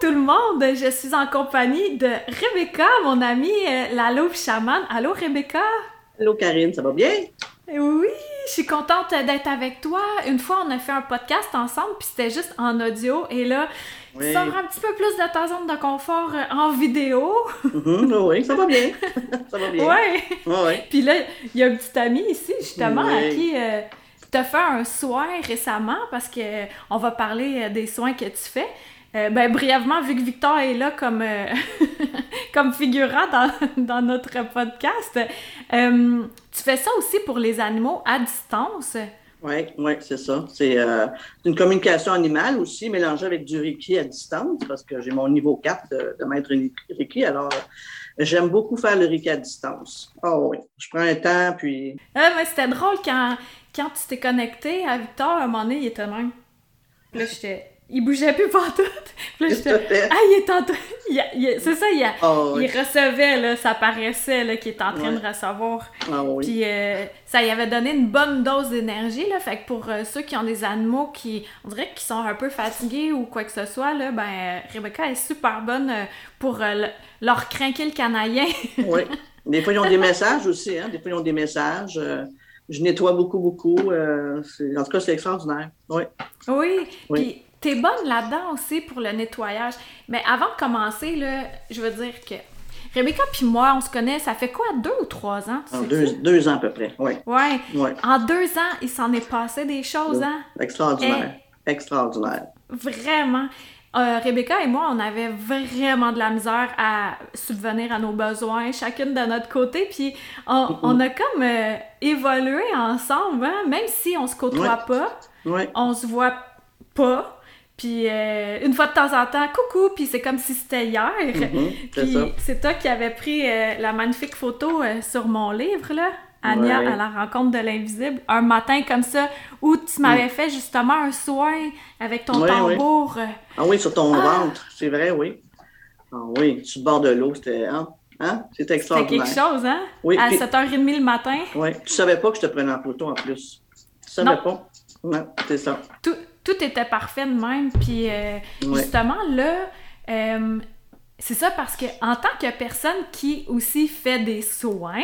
Tout le monde! Je suis en compagnie de Rebecca, mon amie euh, la louve chamane. Allô Rebecca? Allô Karine, ça va bien? Oui, je suis contente d'être avec toi. Une fois, on a fait un podcast ensemble, puis c'était juste en audio. Et là, oui. sors un petit peu plus de ta zone de confort euh, en vidéo. Mm-hmm, oui, ça va bien. ça va bien. Oui. Puis là, il y a un petit ami ici, justement, à qui euh, tu as fait un soin récemment, parce que euh, on va parler des soins que tu fais. Euh, ben, brièvement, vu que Victor est là comme, euh, comme figurant dans, dans, notre podcast, euh, tu fais ça aussi pour les animaux à distance? Oui, ouais, c'est ça. C'est une communication animale aussi, mélangée avec du Reiki à distance, parce que j'ai mon niveau 4 de, de maître Reiki. Alors, j'aime beaucoup faire le Reiki à distance. Oh oui, je prends un temps, puis... Ah, mais c'était drôle quand, quand tu t'es connecté à Victor, à un moment donné, il était même. Là, j'étais il bougeait plus partout. Puis là, j'étais, ah, il est en train. C'est ça, il, oh, il recevait, là, ça paraissait là, qu'il était en train de recevoir. Ah, oui. Puis euh, ça lui avait donné une bonne dose d'énergie. Là, fait que pour euh, ceux qui ont des animaux qui, on dirait qu'ils sont un peu fatigués ou quoi que ce soit, là, ben, Rebecca est super bonne euh, pour leur craquer le canaillin. oui. Des fois, ils ont des messages aussi. Hein? Des fois, ils ont des messages je nettoie beaucoup, beaucoup. en tout cas, c'est extraordinaire. Oui. Oui. oui. Puis, T'es bonne là-dedans aussi pour le nettoyage. Mais avant de commencer, là, je veux dire que Rebecca puis moi, on se connaît, ça fait quoi, deux ou trois ans? En deux, deux, ans à peu près, oui. Ouais. ouais. En deux ans, il s'en est passé des choses, hein? Extraordinaire. Extraordinaire. Vraiment. Euh, Rebecca et moi, on avait vraiment de la misère à subvenir à nos besoins, chacune de notre côté, puis on, on a comme euh, évolué ensemble, hein? même si on se côtoie pas, ouais. on se voit pas, puis euh, une fois de temps en temps, coucou, puis c'est comme si c'était hier. Mm-hmm, puis c'est toi qui avais pris euh, la magnifique photo euh, sur mon livre, là, Anya à la rencontre de l'invisible, un matin comme ça, où tu m'avais mm. fait justement un soin avec ton tambour. Ah oui, sur ton ah! ventre, c'est vrai, oui. Ah oui, sur le bord de l'eau, c'était... Hein? Hein? C'était extraordinaire. C'était quelque chose, hein? Oui, à 7h30 le matin. Oui, tu savais pas que je te prenais en photo en plus. Tu savais pas? Non, c'est ça. Tout, tout était parfait de même. Puis euh, justement, là, euh, c'est ça parce que en tant que personne qui aussi fait des soins,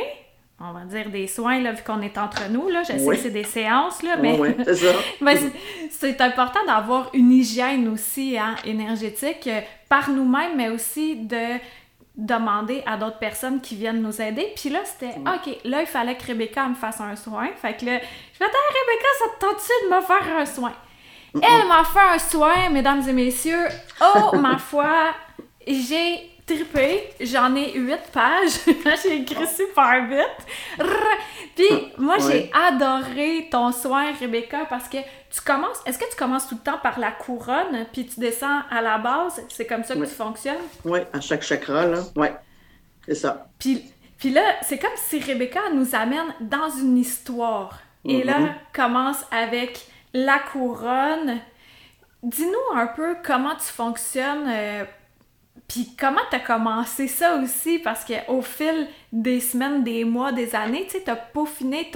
on va dire des soins, là, vu qu'on est entre nous, là, je sais que c'est des séances, là, mais, c'est important d'avoir une hygiène aussi hein, énergétique euh, par nous-mêmes, mais aussi de demander à d'autres personnes qui viennent nous aider. Puis là, c'était OK, là, il fallait que Rebecca me fasse un soin. Fait que là, je vais dire, Rebecca, ça te tente-tu de me faire un soin? Elle m'a fait un soin, mesdames et messieurs. Oh, ma foi, j'ai trippé. J'en ai huit pages. j'ai écrit super vite. Puis moi, j'ai adoré ton soin, Rebecca, parce que tu commences. Est-ce que tu commences tout le temps par la couronne, puis tu descends à la base? C'est comme ça que tu fonctionnes? Oui, à chaque chakra, là. Oui, c'est ça. Puis, puis là, c'est comme si Rebecca nous amène dans une histoire. Et là, mm-hmm. commence avec la couronne. Dis-nous un peu comment tu fonctionnes, euh, puis comment tu as commencé ça aussi, parce qu'au fil des semaines, des mois, des années, tu sais, tu as peaufiné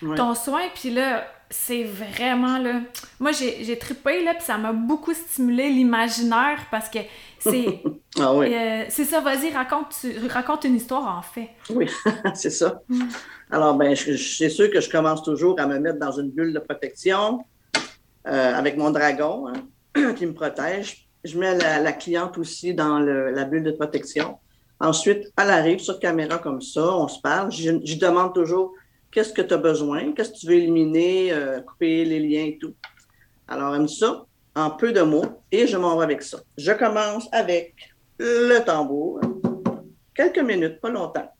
ton soin, puis là, c'est vraiment là. Moi, j'ai trippé, là, puis ça m'a beaucoup stimulé l'imaginaire parce que c'est. ah oui. Euh, c'est ça, vas-y, raconte, raconte une histoire en fait. Oui, c'est ça. Mm. Alors, ben, c'est sûr que je commence toujours à me mettre dans une bulle de protection. Euh, avec mon dragon hein, qui me protège. Je mets la, cliente aussi dans la bulle de protection. Ensuite, elle arrive sur caméra comme ça, on se parle. Je, demande toujours qu'est-ce que tu as besoin, qu'est-ce que tu veux éliminer, euh, couper les liens et tout? Alors, elle me ça en peu de mots et je m'en vais avec ça. Je commence avec le tambour. Quelques minutes, pas longtemps.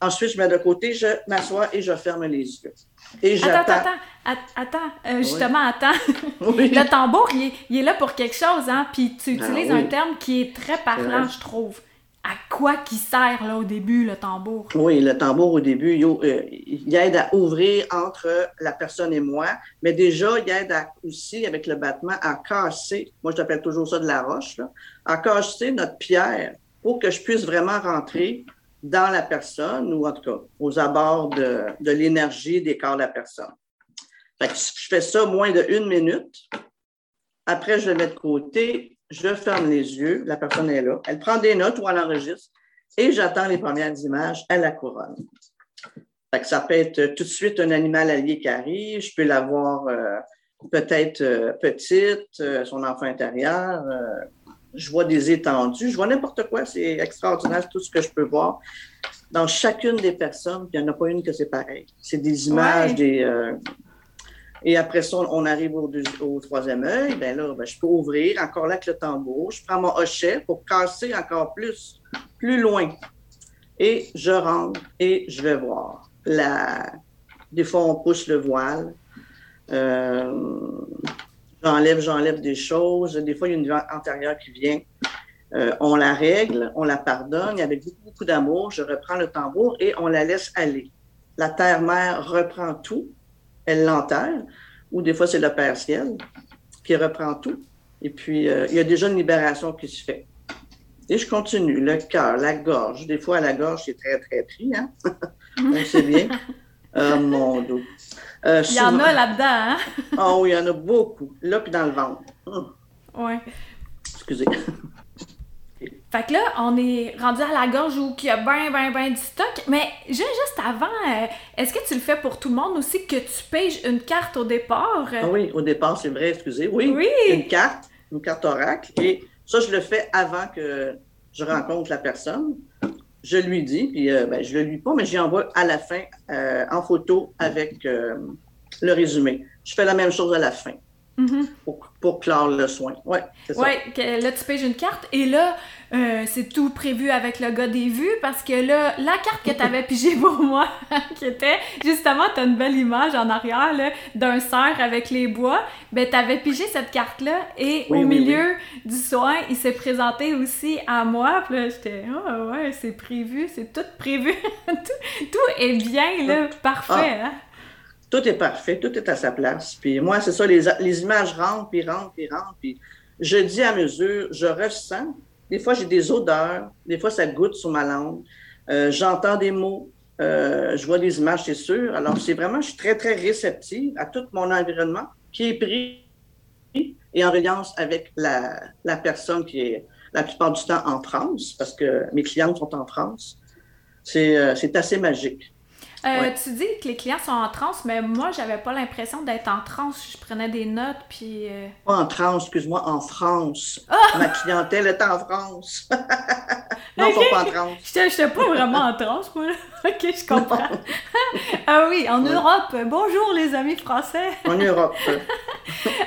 Ensuite, je mets de côté, je m'assois et je ferme les yeux. Et j'attends. Attends, attends, attends. Euh, justement, attends. Le tambour, il est, là pour quelque chose, hein? Puis tu ah utilises un terme qui est très parlant, je trouve. À quoi qui sert, là, au début, le tambour? Oui, le tambour, au début, il, euh, aide à ouvrir entre la personne et moi, mais déjà, il aide aussi, avec le battement, à casser, moi, je t'appelle toujours ça de la roche, là, à casser notre pierre pour que je puisse vraiment rentrer dans la personne ou en tout cas aux abords de, de l'énergie des corps de la personne. Je fais ça moins de une minute. Après, je le mets de côté, je ferme les yeux, la personne est là, elle prend des notes ou elle enregistre et j'attends les premières images à la couronne. Ça peut être tout de suite un animal allié qui arrive, je peux l'avoir euh, peut-être euh, petite, euh, son enfant intérieur, je vois des étendues, je vois n'importe quoi. C'est extraordinaire tout ce que je peux voir. Dans chacune des personnes, il n'y en a pas une que c'est pareil. C'est des images, des. Euh, et après ça, on arrive au, au troisième œil. Ben là, ben, je peux ouvrir encore là avec le tambour. Je prends mon hochet pour casser encore plus, plus loin. Et je rentre et je vais voir. La... Des fois, on pousse le voile. Euh, J'enlève, j'enlève des choses. Des fois, il y a une vie antérieure qui vient. Euh, on la règle, on la pardonne. Avec beaucoup, beaucoup d'amour, je reprends le tambour et on la laisse aller. La terre-mère reprend tout. Elle l'enterre. Ou des fois, c'est le Père Ciel qui reprend tout. Et puis, euh, il y a déjà une libération qui se fait. Et je continue. Le cœur, la gorge. Des fois, la gorge, c'est très, très pris. Hein? on sait bien. Oh, mon dos. Euh, il y en a là-dedans, hein? Ah oui, il y en a beaucoup. Là, puis dans le ventre. Hum. Oui. Excusez. Fait que là, on est rendu à la gorge où il y a ben, ben, ben du stock. Mais juste avant, euh, est-ce que tu le fais pour tout le monde aussi, que tu payes une carte au départ? Ah oui, au départ, c'est vrai, excusez. Oui, oui, une carte, une carte oracle. Et ça, je le fais avant que je rencontre la personne je lui dis, puis euh, ben, je le lui pas, mais j'y envoie à la fin euh, en photo avec euh, le résumé. Je fais la même chose à la fin. Mm-hmm. pour, pour, clore le soin. Oui, c'est ça. Oui, là, tu payes une carte et là, c'est tout prévu avec le gars des vues parce que là, la carte que tu avais pigée pour moi, qui était justement, tu as une belle image en arrière d'un cerf avec les bois, ben tu avais pigé cette carte-là et au milieu du soin, il s'est présenté aussi à moi. Puis là, j'étais, oh ouais, c'est prévu, c'est tout prévu. tout, est bien, là, ah. parfait. Hein? Tout est parfait, tout est à sa place. Puis moi, c'est ça, les, images rentrent, puis rentrent, puis rentrent. Puis je dis à mesure, je ressens. Des fois, j'ai des odeurs, des fois, ça goûte sur ma langue. Euh, j'entends des mots, euh, je vois des images, c'est sûr. Alors, c'est vraiment, je suis très, très réceptive à tout mon environnement qui est pris et en reliance avec la, la personne qui est la plupart du temps en France, parce que mes clientes sont en France. C'est euh, assez magique. Euh, tu dis que les clients sont en transe, mais moi, j'avais pas l'impression d'être en transe. Je prenais des notes, puis... Euh, pas en transe, excuse-moi, en France. Ah! Ma clientèle est en France. non, pas en transe. Je n'étais pas vraiment en transe, moi. OK, je comprends. ah oui, en Europe. Bonjour, les amis français. en Europe.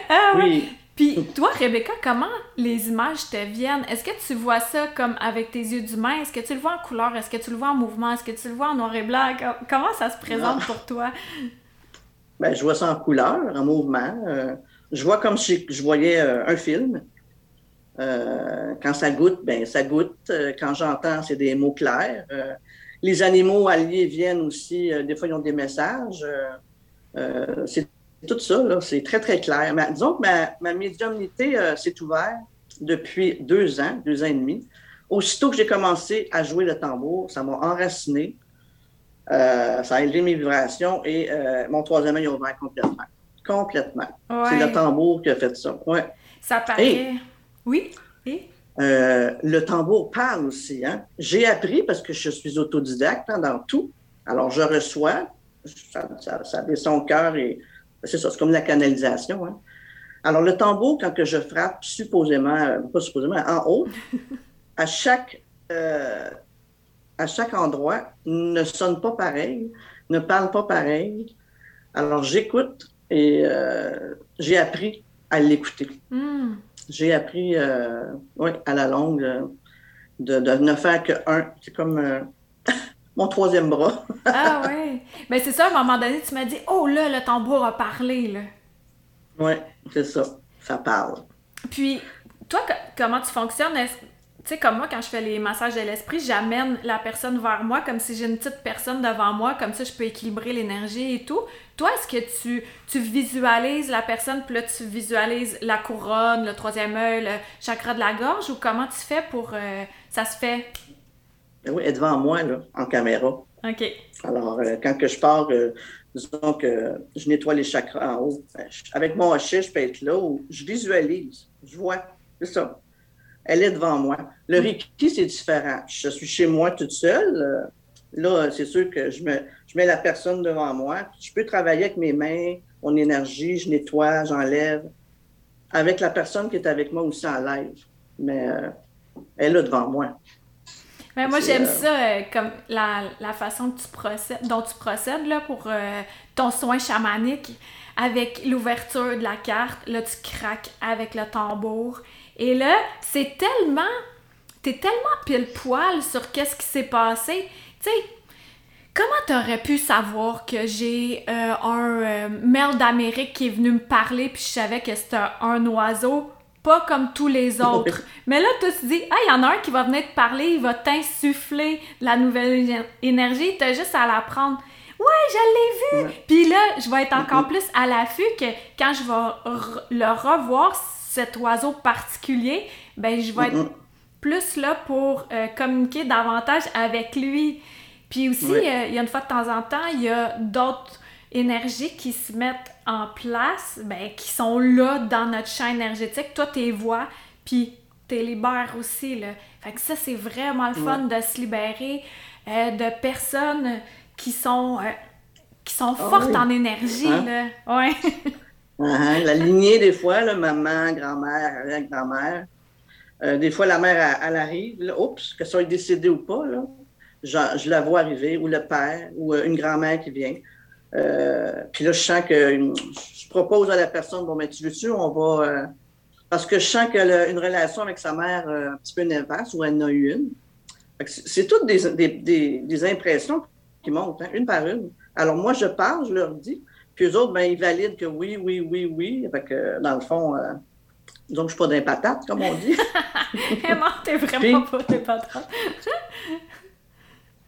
ah oui. Puis toi, Rebecca, comment les images te viennent? Est-ce que tu vois ça comme avec tes yeux d'humain? Est-ce que tu le vois en couleur? Est-ce que tu le vois en mouvement? Est-ce que tu le vois en noir et blanc? Comment ça se présente pour toi? Ben, je vois ça en couleur, en mouvement. Euh, je vois comme si je voyais euh, un film. Euh, quand ça goûte, ben ça goûte. quand j'entends, c'est des mots clairs. les animaux alliés viennent aussi, des fois, ils ont des messages. c'est tout ça, c'est très, très clair. Mais, disons que ma, ma médiumnité euh, s'est ouverte depuis deux ans, deux ans et demi. Aussitôt que j'ai commencé à jouer le tambour, ça m'a enraciné. Euh, ça a élevé mes vibrations et euh, mon troisième œil a ouvert complètement. Complètement. C'est le tambour qui a fait ça. Ouais. Ça paraît. oui. Et? le tambour parle aussi. Hein? J'ai appris parce que je suis autodidacte hein, dans tout. Alors, je reçois, ça, ça, ça descend au cœur et c'est ça, c'est comme la canalisation. Hein. Alors, le tambour, quand que je frappe, supposément, euh, pas supposément, en haut, à chaque, euh, à chaque endroit, ne sonne pas pareil, ne parle pas pareil. Alors, j'écoute et euh, j'ai appris à l'écouter. Hmm. J'ai appris, oui, à la longue, de, ne faire que un. C'est comme mon troisième bras. ah ouais. Ben c'est ça, à un moment donné, tu m'as dit Oh là, le tambour a parlé, là. Oui, c'est ça. Ça parle. Puis, toi, comment tu fonctionnes? Tu sais, comme moi, quand je fais les massages de l'esprit, j'amène la personne vers moi comme si j'ai une petite personne devant moi, comme ça je peux équilibrer l'énergie et tout. Toi, est-ce que tu, tu visualises la personne, puis là tu visualises la couronne, le troisième œil, le chakra de la gorge, ou comment tu fais pour. Euh, ça se fait? Ben oui, elle est devant moi, là, en caméra. OK. Alors, euh, quand que je pars, euh, disons que je nettoie les chakras en haut, ben, avec mon hochet, je peux être là, ou je visualise, je vois, c'est ça elle est devant moi. Le Reiki, c'est différent. Je suis chez moi toute seule. Euh, là, c'est sûr que je, me, je mets la personne devant moi. Je peux travailler avec mes mains, mon énergie, je nettoie, j'enlève. Avec la personne qui est avec moi aussi en live. Mais euh, elle est là devant moi. Mais moi, j'aime euh, ça, comme la, la, façon que tu procèdes, dont tu procèdes là, pour ton soin chamanique avec l'ouverture de la carte. Là, tu craques avec le tambour. Et là, c'est tellement. T'es tellement pile poil sur qu'est-ce qui s'est passé. Tu sais, comment t'aurais pu savoir que j'ai euh, un euh, maire d'Amérique qui est venu me parler, puis je savais que c'était un oiseau, pas comme tous les autres. Mais là, tu te dis, ah, il y en a un qui va venir te parler, il va t'insuffler de la nouvelle énergie, t'as juste à la prendre. Ouais, je l'ai vu! Puis là, je vais être encore plus à l'affût que quand je vais le revoir, cet oiseau particulier, ben je vais être plus là pour euh, communiquer davantage avec lui. Puis aussi, euh, il y a une fois de temps en temps, il y a d'autres énergies qui se mettent en place, ben, qui sont là dans notre champ énergétique. Toi, tes voix, puis t'es libères aussi. Là. Fait que ça, c'est vraiment le fun de se libérer euh, de personnes qui sont, qui sont ah fortes en énergie. Hein? Là. Ouais. Uh-huh. La lignée, des fois, là, maman, grand-mère, arrière-grand-mère. Euh, des fois, la mère, elle, arrive, là, oups, que ça soit décédée ou pas, là, je, la vois arriver, ou le père, ou euh, une grand-mère qui vient. Euh, puis là, je sens que je propose à la personne, bon, mais tu veux-tu, on va. parce que je sens qu'elle a une relation avec sa mère un petit peu néfaste, ou elle en a eu une. C'est toutes des, des, des, impressions qui montent, hein, une par une. Alors, moi, je parle, je leur dis. Puis eux autres, ben, ils valident que oui, oui, oui, oui. Fait que, dans le fond, euh, donc, je suis pas d'un patate, comme on dit. non, t'es vraiment pas d'un patate.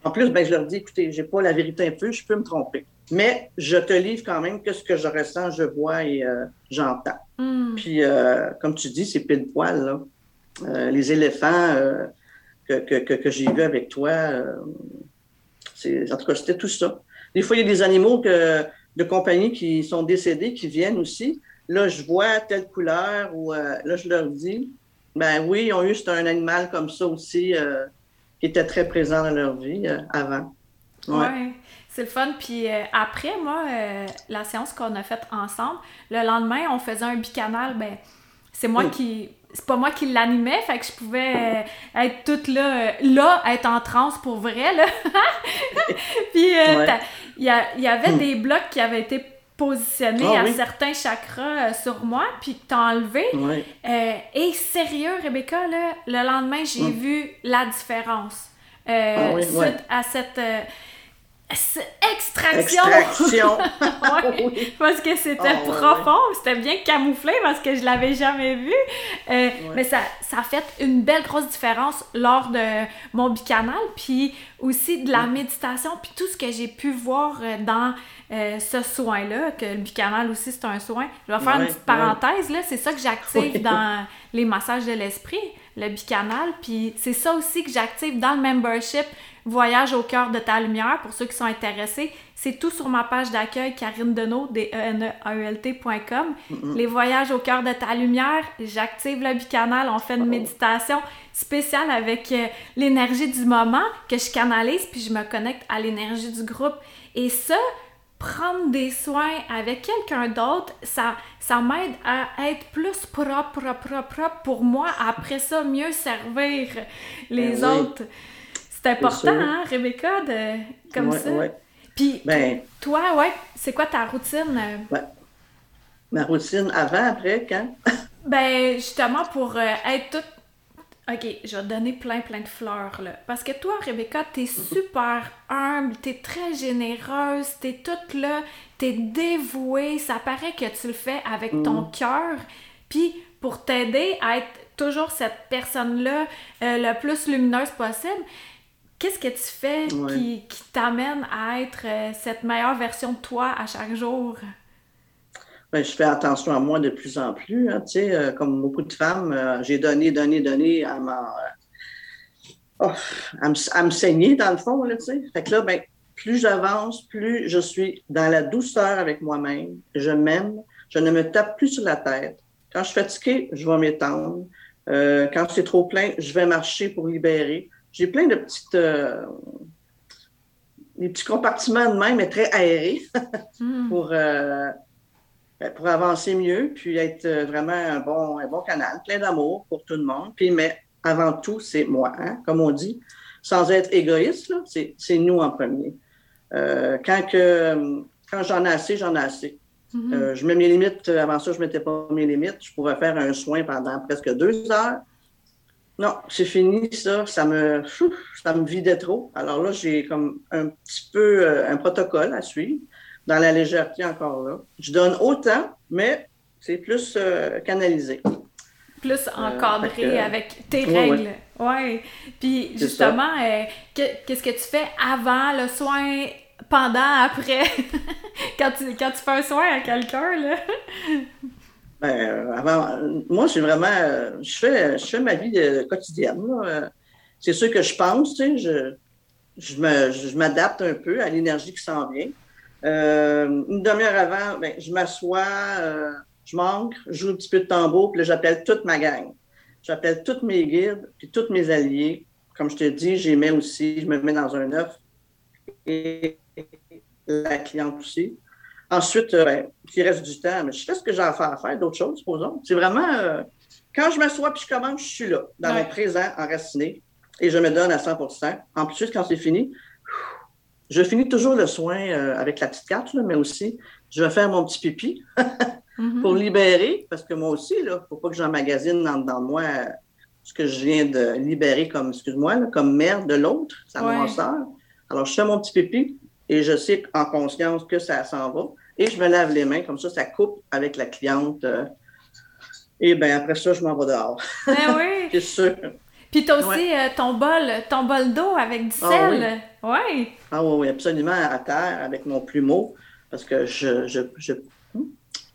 en plus, ben, je leur dis, écoutez, j'ai pas la vérité un peu, je peux me tromper. Mais je te livre quand même que ce que je ressens, je vois et euh, j'entends. Hmm. Puis, euh, comme tu dis, c'est pile poil, là. Euh, les éléphants que, que, que, j'ai vus avec toi, c'est, en tout cas, c'était tout ça. Des fois, il y a des animaux que de compagnies qui sont décédées, qui viennent aussi. Là, je vois telle couleur ou euh, là, je leur dis, ben oui, ils ont eu un animal comme ça aussi euh, qui était très présent dans leur vie euh, avant. Ouais. C'est le fun. Puis après, moi, la séance qu'on a faite ensemble, le lendemain, on faisait un bicanal. Ben, c'est moi qui c'est pas moi qui l'animais, fait que je pouvais être toute là, là, être en transe pour vrai, là. Puis, il y, avait hmm. des blocs qui avaient été positionnés ah à certains chakras euh, sur moi, puis t'as enlevé. Euh, et sérieux, Rebecca, là, le lendemain, j'ai hmm. vu la différence. Euh, ah suite à cette extraction. Extraction. Parce que c'était ah, profond, c'était bien camouflé parce que je l'avais jamais vu. Euh, mais ça, ça a fait une belle grosse différence lors de mon bicanal, puis aussi de la méditation, puis tout ce que j'ai pu voir euh, dans euh, ce soin-là, que le bicanal aussi c'est un soin. Je vais faire une petite parenthèse, là, c'est ça que j'active dans les massages de l'esprit, le bicanal, puis c'est ça aussi que j'active dans le membership Voyage au cœur de ta lumière, pour ceux qui sont intéressés. C'est tout sur ma page d'accueil, Karine Deneau, d e n e a e l tcom Les voyages au cœur de ta lumière, j'active le bicanal, on fait une méditation spéciale avec euh, l'énergie du moment que je canalise, puis je me connecte à l'énergie du groupe. Et ça, prendre des soins avec quelqu'un d'autre, ça, ça m'aide à être plus propre, propre, propre pour moi. Après ça, mieux servir les ben autres. C'est important, hein, Rebecca, de... comme ça. Puis, ben, toi, ouais, c'est quoi ta routine? Euh? Ma routine avant, après, quand? ben, justement, pour euh, être toute OK, je vais te donner plein, plein de fleurs, là. Parce que toi, Rebecca, t'es super humble, t'es très généreuse, t'es toute là, t'es dévouée, ça paraît que tu le fais avec ton mm. cœur. Puis, pour t'aider à être toujours cette personne-là euh, le plus lumineuse possible, qu'est-ce que tu fais qui, t'amène à être euh, cette meilleure version de toi à chaque jour? Ben, je fais attention à moi de plus en plus. Hein, euh, comme beaucoup de femmes, euh, j'ai donné, donné, donné à, oh, me, saigner, dans le fond. Là, fait que là, ben, plus j'avance, plus je suis dans la douceur avec moi-même. Je m'aime. Je ne me tape plus sur la tête. Quand je suis fatiguée, je vais m'étendre. Quand c'est trop plein, je vais marcher pour libérer. J'ai plein de petites, des petits compartiments de même, mais très aérés hmm. pour ben, pour avancer mieux, puis être euh, vraiment un bon, un bon canal, plein d'amour pour tout le monde. Puis, mais avant tout, c'est moi, hein, comme on dit, sans être égoïste, c'est nous en premier. Euh, quand que, quand j'en ai assez, j'en ai assez. Euh, je mets mes limites. Avant ça, je ne mettais pas mes limites. Je pouvais faire un soin pendant presque deux heures. Non, c'est fini, ça. Ça me, ça me vidait trop. Alors là, j'ai comme un petit peu un protocole à suivre dans la légèreté encore là. Je donne autant, mais c'est plus euh, canalisé. Plus euh, encadré avec tes règles. Ouais. Puis justement, euh, qu'est-ce que tu fais avant le soin, pendant, après, quand, tu, quand tu fais un soin à quelqu'un, là? Ben, avant, moi, c'est vraiment, je fais, je fais ma vie quotidienne. C'est sûr que je pense, tu sais, je, je m'adapte un peu à l'énergie qui s'en vient. Euh, une demi-heure avant, ben, je m'assois, euh, je manque, je joue un petit peu de tambour, puis là, j'appelle toute ma gang. J'appelle tous mes guides, puis tous mes alliés. Comme je te dis, j'y mets aussi, je me mets dans un œuf. Et la cliente aussi. Ensuite, euh, ben, il reste du temps, mais je fais ce que j'ai à faire, à faire d'autres choses, supposons. C'est vraiment, quand je m'assois puis je commence, je suis là, dans mon présent, enraciné, et je me donne à 100% En plus, quand c'est fini, je finis toujours le soin euh, avec la petite carte, mais aussi, je vais faire mon petit pipi mhm. pour libérer, parce que moi aussi, il ne faut pas que j'emmagasine dans, dans moi euh, ce que je viens de libérer comme, excuse-moi, comme mère de l'autre, ça ouais. sort. Alors, je fais mon petit pipi et je sais en conscience que ça s'en va. Et je me lave les mains, comme ça, ça coupe avec la cliente. Euh, et bien, après ça, je m'en vais dehors. Ben oui. C'est sûr. Puis t'as aussi euh, ton bol, ton bol d'eau avec du ah sel. Oui. Ouais. Ah oui, oui, absolument à terre avec mon plumeau parce que je, je, je,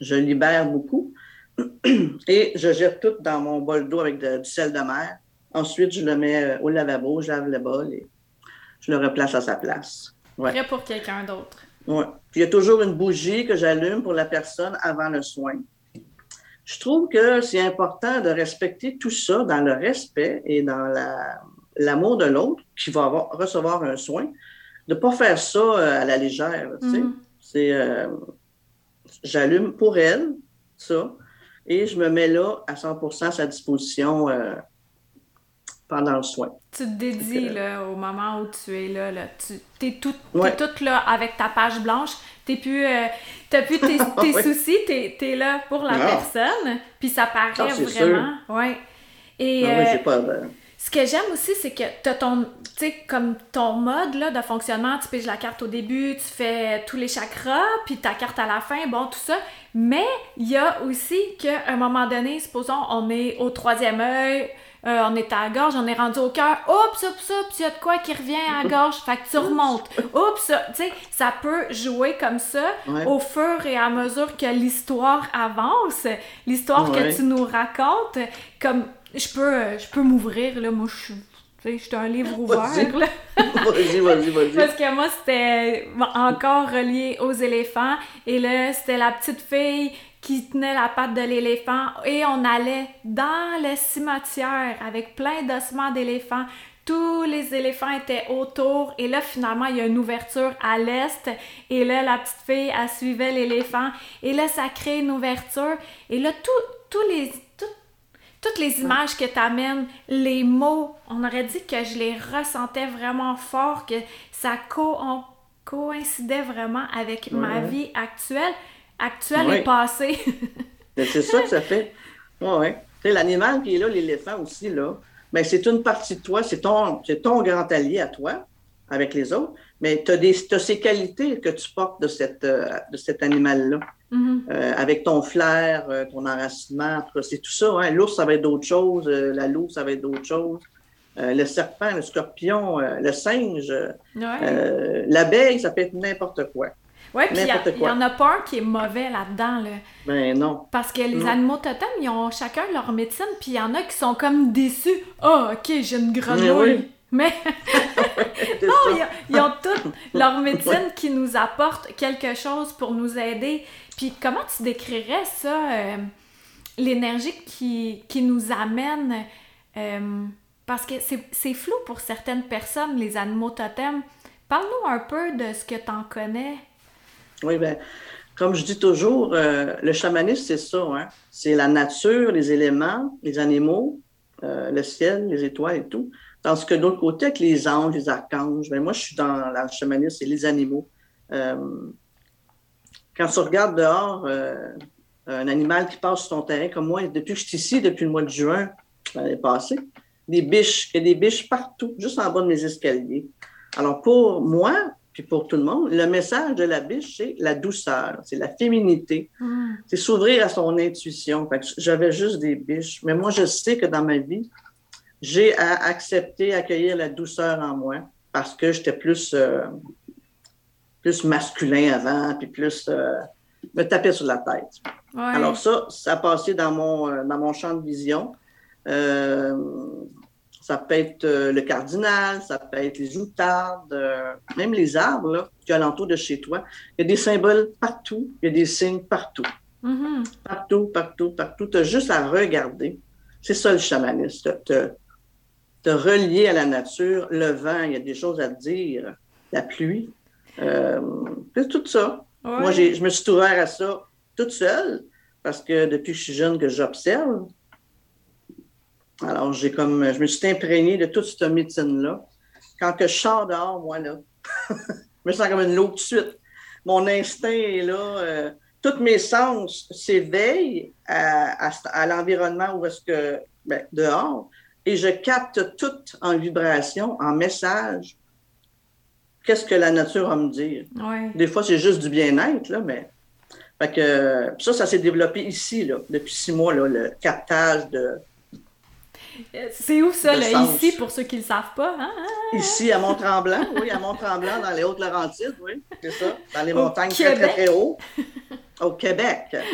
je libère beaucoup. Et je jette tout dans mon bol d'eau avec du sel de mer. Ensuite, je le mets euh, au lavabo, je lave le bol et je le replace à sa place. Ouais. Prêt pour quelqu'un d'autre. Oui. Puis il y a toujours une bougie que j'allume pour la personne avant le soin je trouve que c'est important de respecter tout ça dans le respect et dans l'amour de l'autre qui va avoir, recevoir un soin, de ne pas faire ça euh, à la légère. Mm. C'est, euh, j'allume pour elle ça et je me mets là à 100% à sa disposition euh, pendant le soin. Tu te dédies là, au moment où tu es là. là. Tu es toute là avec ta page blanche. T'es plus, euh, t'as plus tes, soucis, t'es es là pour la personne. Puis ça paraît ah, vraiment. Ouais. Et ah euh, pas, ce que j'aime aussi, c'est que ton, tu sais, comme ton mode là, de fonctionnement. Tu piges la carte au début, tu fais tous les chakras, puis ta carte à la fin, bon, tout ça. Mais il y a aussi qu'à un moment donné, supposons, on est au troisième œil euh, on est à la gorge, on est rendu au cœur, oups, oups, oups, il y a de quoi qui revient à la gorge, fait que tu remontes. Oups, tu sais, ça peut jouer comme ça au fur et à mesure que l'histoire avance, l'histoire que tu nous racontes, comme je peux, je peux m'ouvrir, là, moi je suis tu sais, un livre ouvert, là. vas-y, vas-y, vas-y. Parce que moi, c'était encore relié aux éléphants. Et là, c'était la petite fille qui tenait la patte de l'éléphant et on allait dans le cimetière avec plein d'ossements d'éléphants. Tous les éléphants étaient autour et là finalement il y a une ouverture à l'est et là la petite fille elle suivait l'éléphant et là ça crée une ouverture et là tous les toutes les images que tu amènes, les mots, on aurait dit que je les ressentais vraiment fort, que ça coïncidait vraiment avec ma vie actuelle actuel et passé. c'est ça que ça fait. Oui, oui. L'animal qui est là, l'éléphant aussi, là, mais c'est une partie de toi, c'est ton, ton grand allié à toi, avec les autres, mais tu as, ces qualités que tu portes de, cette, euh, de cet animal-là. Mm-hmm. Euh, avec ton flair, euh, ton enracinement, c'est tout ça. Hein. L'ours, ça va être d'autres choses. la louve, ça va être d'autres choses. le serpent, le scorpion, le singe, l'abeille, ça peut être n'importe quoi. Oui, puis il n'y en a pas un qui est mauvais là-dedans. Là. Ben non. Parce que les animaux totems, ils ont chacun leur médecine, puis il y en a qui sont comme déçus. Ah, oh, ok, j'ai une grenouille. Mais, non, ils, ont toutes leur médecine qui nous apporte quelque chose pour nous aider. Puis comment tu décrirais ça, euh, l'énergie qui, qui, nous amène? Euh, parce que c'est flou pour certaines personnes, les animaux totems. Parle-nous un peu de ce que tu en connais. Oui, bien, comme je dis toujours, euh, le chamanisme, c'est ça. Hein? C'est la nature, les éléments, les animaux, euh, le ciel, les étoiles et tout. Tandis que de l'autre côté, avec les anges, les archanges, bien, moi, je suis dans le chamanisme, c'est les animaux. Euh, quand tu regardes dehors un animal qui passe sur ton terrain, comme moi, depuis que je suis ici, depuis le mois de juin, l'année passée, des biches, il y a des biches partout, juste en bas de mes escaliers. Alors, pour moi, puis pour tout le monde, le message de la biche, c'est la douceur, c'est la féminité, mm. c'est s'ouvrir à son intuition. J'avais juste des biches, mais moi, je sais que dans ma vie, j'ai accepté, accueillir la douceur en moi parce que j'étais plus, euh, plus masculin avant, puis plus euh, me taper sur la tête. Alors ça, ça a passé dans mon, euh, dans mon champ de vision. Ça peut être euh, le cardinal, ça peut être les outardes, euh, même les arbres là, qui alentour de chez toi. Il y a des symboles partout, il y a des signes partout. Mm-hmm. Partout, partout, partout. Tu as juste à regarder. C'est ça le chamanisme, te, te, relier à la nature, le vent, il y a des choses à te dire, la pluie. Euh, tout ça. Moi, je me suis ouvert à ça toute seule parce que depuis que je suis jeune que j'observe, alors, j'ai comme, je me suis imprégné de toute cette médecine-là. Quand que je sors dehors, moi, là, je me sens comme une loupe tout de suite. Mon instinct est là. Euh, tous mes sens s'éveillent à, l'environnement où est-ce que, ben, dehors, et je capte tout en vibration, en message. Qu'est-ce que la nature va me dire? Des fois, c'est juste du bien-être, là, mais. Fait que, ça, ça s'est développé ici, là, depuis six mois, là, le captage de, c'est où ça, là, ici, pour ceux qui ne le savent pas? Hein? Ici, à Mont-Tremblant, oui, à Mont-Tremblant, dans les Hautes-Laurentides, oui, c'est ça, dans les montagnes très, très, très haut. Au Québec.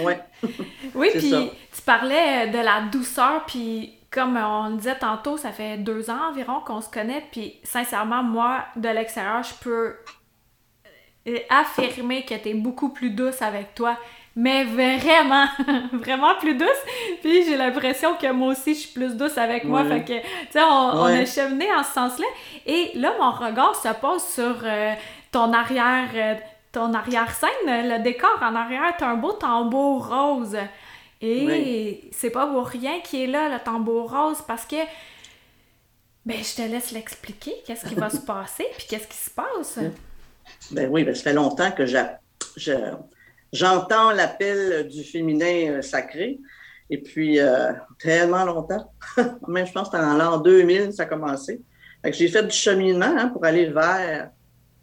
Oui. Oui, puis tu parlais de la douceur, puis comme on disait tantôt, ça fait deux ans environ qu'on se connaît, puis sincèrement, moi, de l'extérieur, je peux euh, affirmer que tu es beaucoup plus douce avec toi mais vraiment, vraiment plus douce. Puis j'ai l'impression que moi aussi, je suis plus douce avec moi. Fait que, tu sais, on, on, a cheminé en ce sens-là. Et là, mon regard se pose sur euh, ton arrière, euh, ton arrière-scène. Le décor en arrière, t'as un beau tambour rose. Et c'est pas pour rien qu'il est là, le tambour rose, parce que, ben, je te laisse l'expliquer, qu'est-ce qui va se passer, puis qu'est-ce qui se passe. Ben oui, ben, ça fait longtemps que j'ai j'entends l'appel du féminin euh, sacré. Et puis, euh, tellement longtemps, même je pense que en l'an 2000, ça a commencé. J'ai fait du cheminement hein, pour aller vers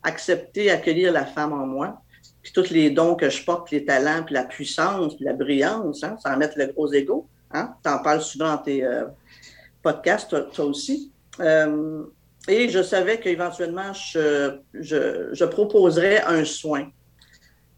accepter, accueillir la femme en moi, puis tous les dons que je porte, les talents, puis la puissance, puis la brillance, hein, sans mettre le gros ego. Hein. Tu en parles souvent dans tes euh, podcasts, toi, aussi. et je savais qu'éventuellement, je, je, je proposerais un soin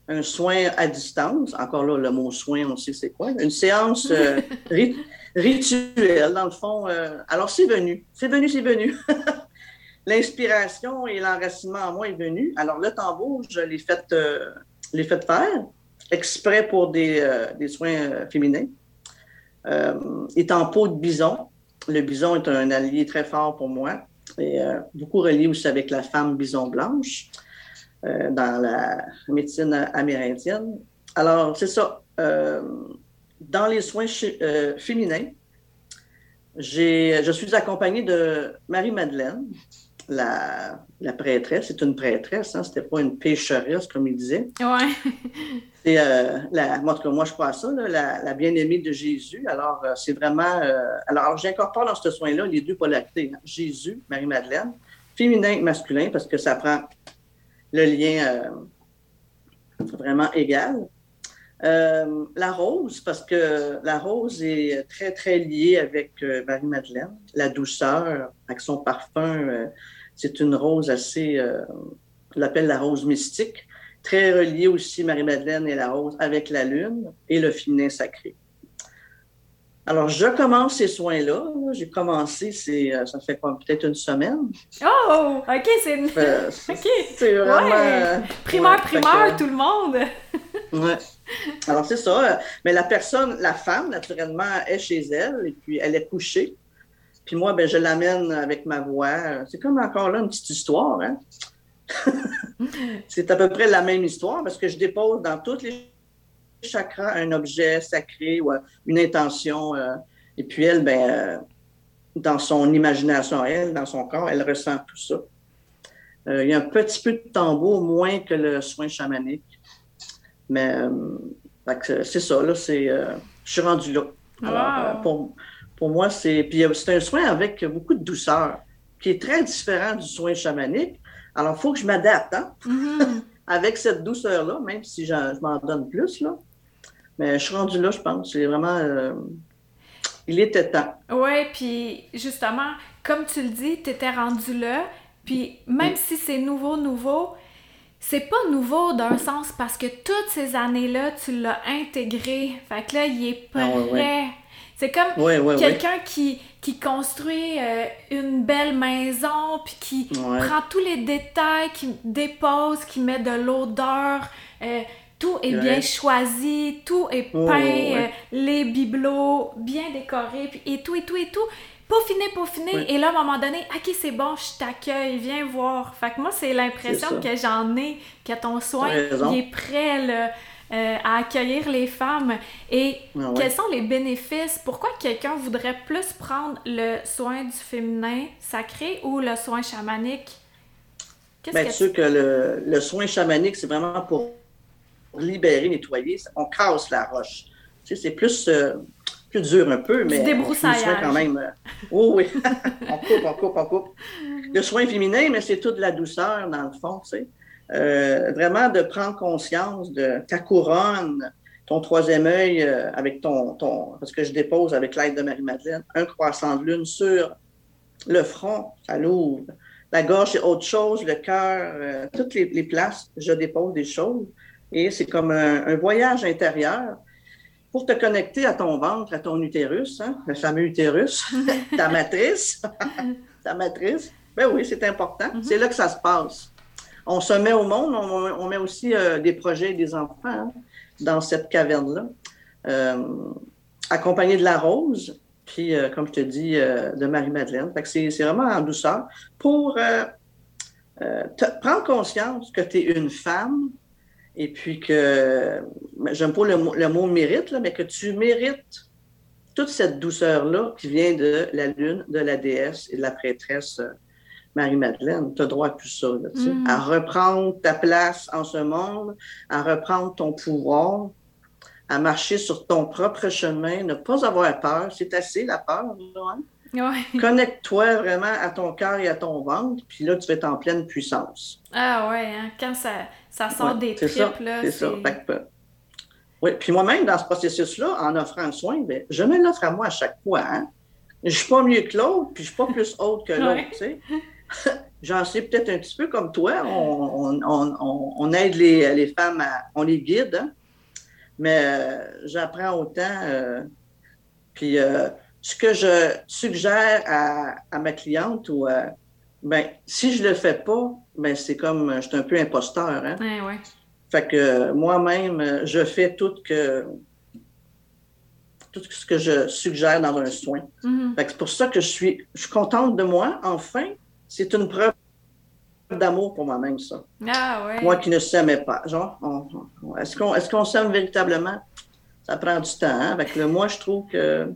un soin à distance. Encore là, le mot soin, on sait c'est quoi. Une séance euh, rituelle, dans le fond. Euh, alors, c'est venu. C'est venu, c'est venu. L'inspiration et l'enracinement en moi est venu. Alors, le tambour, je l'ai fait, euh, fait faire exprès pour des, des soins féminins. est en peau de bison. Le bison est un allié très fort pour moi et beaucoup relié aussi avec la femme bison blanche. Euh, dans la médecine amérindienne. Alors, c'est ça. Euh, dans les soins euh, féminins, je suis accompagnée de Marie-Madeleine, la, prêtresse. C'est une prêtresse, hein, c'était pas une pécheresse, comme il disait. Ouais. c'est la, moi, moi, je crois à ça, la, bien-aimée de Jésus. Alors, c'est vraiment. Alors, j'incorpore dans ce soin-là les deux polarités hein. Jésus, Marie-Madeleine, féminin et masculin, parce que ça prend le lien vraiment égal. la rose, parce que la rose est très, très liée avec Marie-Madeleine. La douceur, avec son parfum, c'est une rose assez. on l'appelle la rose mystique très relié aussi, Marie-Madeleine et la rose, avec la lune et le féminin sacré. Alors, je commence ces soins-là. J'ai commencé, c'est, euh, ça fait peut-être une semaine. Oh, OK, c'est une... Euh, c'est vraiment... Ouais. Primeur, primeur, tout le monde. ouais. Alors, c'est ça. Mais la personne, la femme, naturellement, est chez elle et puis elle est couchée. Puis moi, ben, je l'amène avec ma voix. C'est comme encore là une petite histoire. Hein? c'est à peu près la même histoire parce que je dépose dans tous les chakras un objet sacré ou une intention. Euh, et puis elle, ben, euh, dans son imagination, elle, dans son corps, elle ressent tout ça. Euh, il y a un petit peu de tambour, moins que le soin chamanique. Mais c'est ça, là, c'est. je suis rendu là. pour, pour moi, c'est. Puis c'est un soin avec beaucoup de douceur, qui est très différent du soin chamanique alors, il faut que je m'adapte hein? mm-hmm. avec cette douceur-là, même si je m'en donne plus. Là. Mais je suis rendue là, je pense. C'est vraiment. Euh, il était temps. Oui, puis justement, comme tu le dis, tu étais rendu là. Puis même mm. si c'est nouveau, nouveau, c'est pas nouveau d'un sens parce que toutes ces années-là, tu l'as intégré. Fait que là, il est ah prêt. C'est comme quelqu'un qui, qui construit euh, une belle maison, puis qui prend tous les détails, qui dépose, qui met de l'odeur. Euh, tout est bien choisi, tout est peint, euh, les bibelots bien décorés, puis, et tout, et tout, et tout. Peaufiné, peaufiné. Et là, à un moment donné, OK, c'est bon, je t'accueille, viens voir. Fait que moi, c'est l'impression que j'en ai, que ton soin, il est prêt, là. Euh, à accueillir les femmes. Et ah quels sont les bénéfices? Pourquoi quelqu'un voudrait plus prendre le soin du féminin sacré ou le soin chamanique? Bien sûr que le, le, soin chamanique, c'est vraiment pour libérer, nettoyer. On casse la roche. Tu sais, c'est plus, euh, plus dur un peu, mais débroussaillage. quand même. Euh, oh oui, on coupe, on coupe, on coupe. Le soin féminin, mais c'est toute la douceur, dans le fond, tu sais. Euh, vraiment de prendre conscience de ta couronne, ton troisième œil avec ton, ton, parce que je dépose avec l'aide de Marie-Madeleine, un croissant de lune sur le front, ça l'ouvre. La gorge, c'est autre chose, le cœur, toutes les, places, je dépose des choses. Et c'est comme un, voyage intérieur pour te connecter à ton ventre, à ton utérus, hein, le fameux utérus, ta matrice. ta matrice. Ben oui, c'est important. Mm-hmm. C'est là que ça se passe on se met au monde, on, met aussi euh, des projets et des enfants hein, dans cette caverne-là, euh, accompagné de la rose, puis, euh, comme je te dis, de Marie-Madeleine. c'est, vraiment en douceur pour prendre conscience que tu es une femme et puis que, j'aime pas le, le, mot mérite, là, mais que tu mérites toute cette douceur-là qui vient de la lune, de la déesse et de la prêtresse Marie-Madeleine, tu as droit à tout ça, mm. à reprendre ta place en ce monde, à reprendre ton pouvoir, à marcher sur ton propre chemin, ne pas avoir peur. C'est assez la peur, hein? Connecte-toi vraiment à ton cœur et à ton ventre, puis là, tu vas être en pleine puissance. Ah ouais, hein? quand ça, ça sort des tripes, là. C'est ça. oui, puis moi-même, dans ce processus-là, en offrant le soin, ben, je me l'offre à moi à chaque fois. Hein? Je suis pas mieux que l'autre, puis je suis pas plus haute que l'autre, tu sais. j'en sais peut-être un petit peu comme toi. On, aide les, femmes, on les guide, hein. mais euh, j'apprends autant. Euh, puis euh, ce que je suggère à, ma cliente, ou ben, si je le fais pas, ben, c'est comme je suis un peu imposteur. Hein? Fait que moi-même, je fais tout que tout ce que je suggère dans un soin. Mm-hmm. C'est pour ça que je suis, je suis contente de moi, enfin, c'est une preuve d'amour pour moi-même, ça. Ah, ouais. Moi qui ne s'aimais pas. Genre, est-ce qu'on est s'aime véritablement? Ça prend du temps. Hein? Avec le moi, je trouve que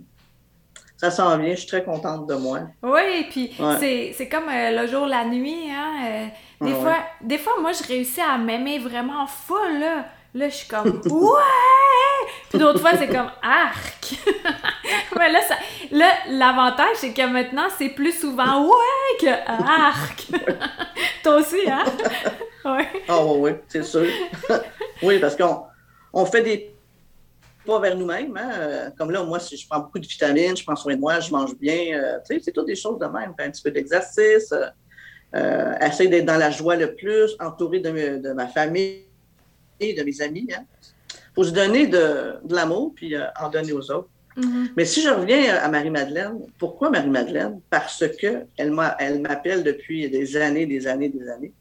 ça s'en vient. Je suis très contente de moi. Oui, puis c'est comme euh, le jour, la nuit. Hein? Euh, des, fois, des fois, moi, je réussis à m'aimer vraiment full. Là. Là, je suis comme Ouais! Puis d'autres fois, c'est comme arc. Mais là, ça, là, l'avantage, c'est que maintenant, c'est plus souvent ouais que arc. Toi aussi, hein? Oui. Ah, oui, oui, c'est sûr. oui, parce qu'on on fait des pas vers nous-mêmes. Hein? Comme là, moi, si je prends beaucoup de vitamines, je prends soin de moi, je mange bien. Euh, tu sais, c'est toutes des choses de même. un petit peu d'exercice, euh, euh, essayer d'être dans la joie le plus, entouré de, ma famille et de mes amis. Hein? Faut se donner de, l'amour puis en donner aux autres. Mm-hmm. Mais si je reviens à Marie-Madeleine, pourquoi Marie-Madeleine? Parce qu'elle elle m'appelle depuis des années, des années, des années.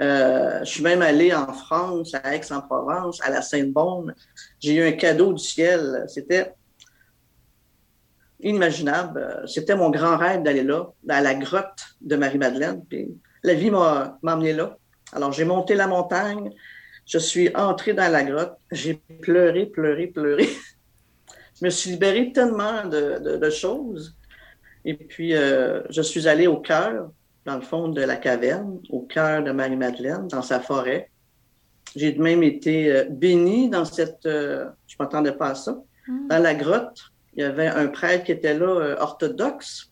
Euh, je suis même allé en France, à Aix-en-Provence, à la Sainte-Bonne. J'ai eu un cadeau du ciel. C'était inimaginable. C'était mon grand rêve d'aller là, à la grotte de Marie-Madeleine. la vie m'a emmené là. Alors, j'ai monté la montagne. Je suis entré dans la grotte. J'ai pleuré, pleuré, pleuré. je me suis libéré tellement de, choses. Et puis, euh, je suis allé au cœur dans le fond de la caverne, au cœur de Marie-Madeleine, dans sa forêt. J'ai même été euh, béni dans cette. Euh, je ne m'attendais pas à ça. Hmm. Dans la grotte, il y avait un prêtre qui était là, euh, orthodoxe,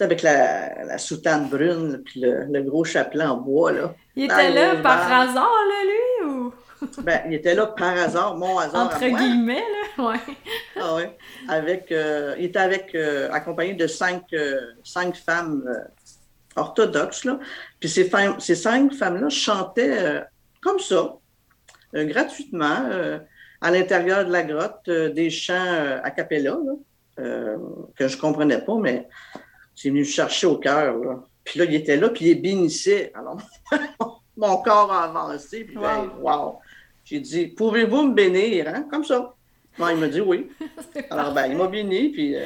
avec la, soutane brune, puis le, gros chapelet en bois. Là. Il était là par hasard, là, lui, ou? ben, il était là par hasard, mon hasard. Entre guillemets, là, ouais. ah ouais. Avec, il était avec, accompagné de cinq, cinq femmes orthodoxe. Là. Puis ces, ces cinq femmes-là chantaient euh, comme ça, euh, gratuitement, euh, à l'intérieur de la grotte, des chants a cappella, que je ne comprenais pas, mais c'est venu chercher au cœur. Puis là, il était là, puis il bénissait. Alors, mon corps a avancé, puis ben, wow. J'ai dit, pouvez-vous me bénir, hein? Comme ça. il m'a dit oui. Alors, ben, il m'a béni, puis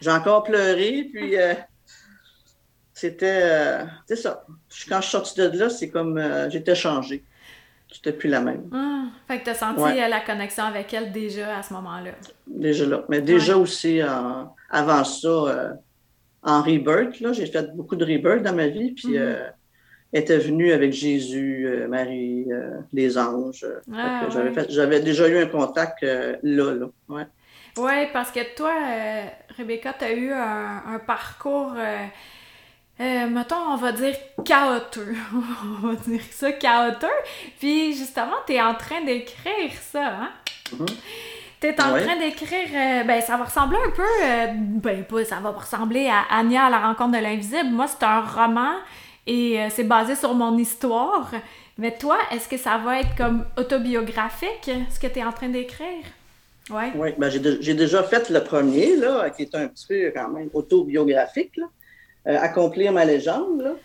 j'ai encore pleuré, puis c'était. Euh, c'est ça. Quand je suis sortie de là, c'est comme. Euh, j'étais changée. J'étais plus la même. Ah, fait que tu as senti euh, la connexion avec elle déjà à ce moment-là. Déjà là. Mais déjà aussi, avant ça, en rebirth, là, j'ai fait beaucoup de rebirth dans ma vie. Puis mm-hmm. elle était venue avec Jésus, Marie, les anges. Ah, j'avais, déjà eu un contact là, là. Ouais. Oui, parce que toi, Rebecca, tu as eu un parcours euh, mettons, on va dire chaoteux. on va dire ça, chaoteux. Puis justement, tu es en train d'écrire ça, hein? Mm-hmm. Tu es en train d'écrire, euh, ben ça va ressembler un peu, euh, ben pas, ça va ressembler à Anya à la rencontre de l'invisible. Moi, c'est un roman et c'est basé sur mon histoire. Mais toi, est-ce que ça va être comme autobiographique, ce que tu es en train d'écrire? Oui. Oui, ben j'ai déjà fait le premier, là, qui est un petit peu quand même autobiographique, là. Euh, accomplir ma légende,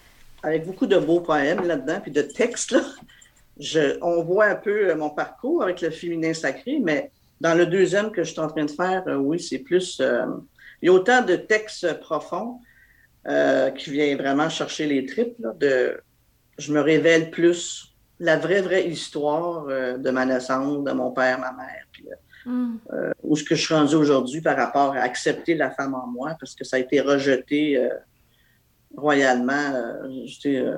avec beaucoup de beaux poèmes là-dedans, puis de textes. Là. Je, on voit un peu euh, mon parcours avec le féminin sacré, mais dans le deuxième que je suis en train de faire, euh, oui, c'est plus. il y a autant de textes profonds qui viennent vraiment chercher les tripes. de, je me révèle plus la vraie, vraie histoire de ma naissance, de mon père, ma mère, puis mm. où ce que je suis rendu aujourd'hui par rapport à accepter la femme en moi, parce que ça a été rejeté royalement, euh, j'étais euh,